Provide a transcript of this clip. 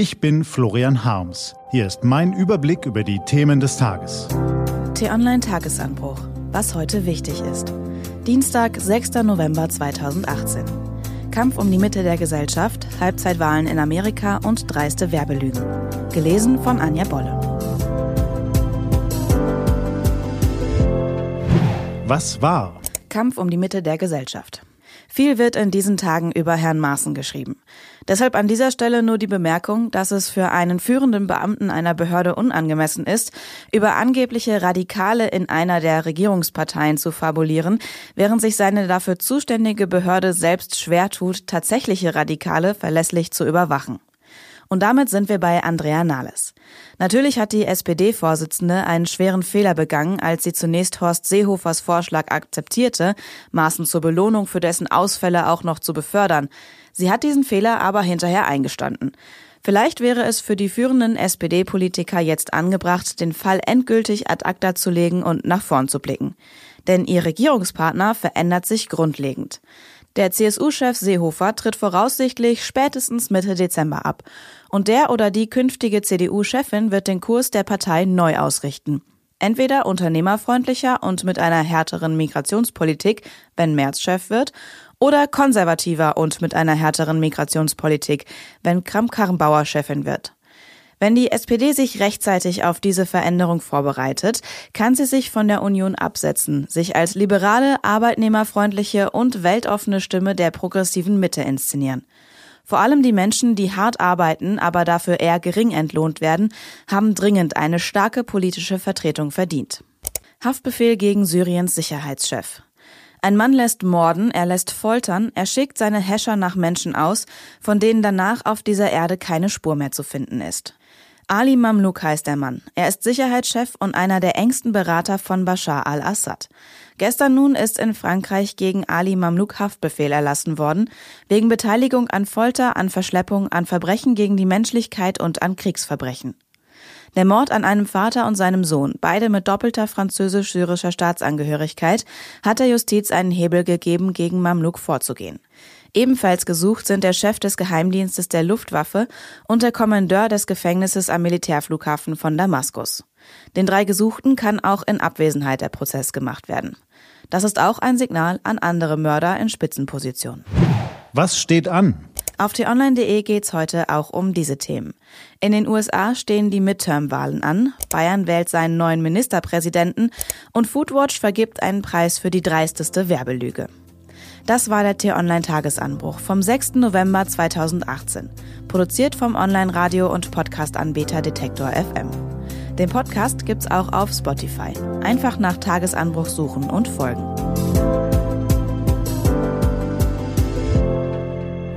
Ich bin Florian Harms. Hier ist mein Überblick über die Themen des Tages. T-Online Tagesanbruch. Was heute wichtig ist. Dienstag, 6. November 2018. Kampf um die Mitte der Gesellschaft, Halbzeitwahlen in Amerika und dreiste Werbelügen. Gelesen von Anja Bolle. Was war? Kampf um die Mitte der Gesellschaft. Viel wird in diesen Tagen über Herrn Maaßen geschrieben. Deshalb an dieser Stelle nur die Bemerkung, dass es für einen führenden Beamten einer Behörde unangemessen ist, über angebliche Radikale in einer der Regierungsparteien zu fabulieren, während sich seine dafür zuständige Behörde selbst schwer tut, tatsächliche Radikale verlässlich zu überwachen. Und damit sind wir bei Andrea Nahles. Natürlich hat die SPD-Vorsitzende einen schweren Fehler begangen, als sie zunächst Horst Seehofers Vorschlag akzeptierte, Maßen zur Belohnung für dessen Ausfälle auch noch zu befördern. Sie hat diesen Fehler aber hinterher eingestanden. Vielleicht wäre es für die führenden SPD-Politiker jetzt angebracht, den Fall endgültig ad acta zu legen und nach vorn zu blicken. Denn ihr Regierungspartner verändert sich grundlegend. Der CSU-Chef Seehofer tritt voraussichtlich spätestens Mitte Dezember ab. Und der oder die künftige CDU-Chefin wird den Kurs der Partei neu ausrichten. Entweder unternehmerfreundlicher und mit einer härteren Migrationspolitik, wenn Merz Chef wird, oder konservativer und mit einer härteren Migrationspolitik, wenn Kramp-Karrenbauer Chefin wird. Wenn die SPD sich rechtzeitig auf diese Veränderung vorbereitet, kann sie sich von der Union absetzen, sich als liberale, arbeitnehmerfreundliche und weltoffene Stimme der progressiven Mitte inszenieren. Vor allem die Menschen, die hart arbeiten, aber dafür eher gering entlohnt werden, haben dringend eine starke politische Vertretung verdient. Haftbefehl gegen Syriens Sicherheitschef. Ein Mann lässt morden, er lässt foltern, er schickt seine Häscher nach Menschen aus, von denen danach auf dieser Erde keine Spur mehr zu finden ist. Ali Mamluk heißt der Mann. Er ist Sicherheitschef und einer der engsten Berater von Bashar al-Assad. Gestern nun ist in Frankreich gegen Ali Mamluk Haftbefehl erlassen worden, wegen Beteiligung an Folter, an Verschleppung, an Verbrechen gegen die Menschlichkeit und an Kriegsverbrechen. Der Mord an einem Vater und seinem Sohn, beide mit doppelter französisch-syrischer Staatsangehörigkeit, hat der Justiz einen Hebel gegeben, gegen Mamluk vorzugehen. Ebenfalls gesucht sind der Chef des Geheimdienstes der Luftwaffe und der Kommandeur des Gefängnisses am Militärflughafen von Damaskus. Den drei Gesuchten kann auch in Abwesenheit der Prozess gemacht werden. Das ist auch ein Signal an andere Mörder in Spitzenpositionen. Was steht an? Auf t-online.de geht's heute auch um diese Themen. In den USA stehen die Midterm-Wahlen an, Bayern wählt seinen neuen Ministerpräsidenten und Foodwatch vergibt einen Preis für die dreisteste Werbelüge. Das war der T-Online-Tagesanbruch vom 6. November 2018. Produziert vom Online-Radio- und Podcast-Anbieter Detektor FM. Den Podcast gibt's auch auf Spotify. Einfach nach Tagesanbruch suchen und folgen.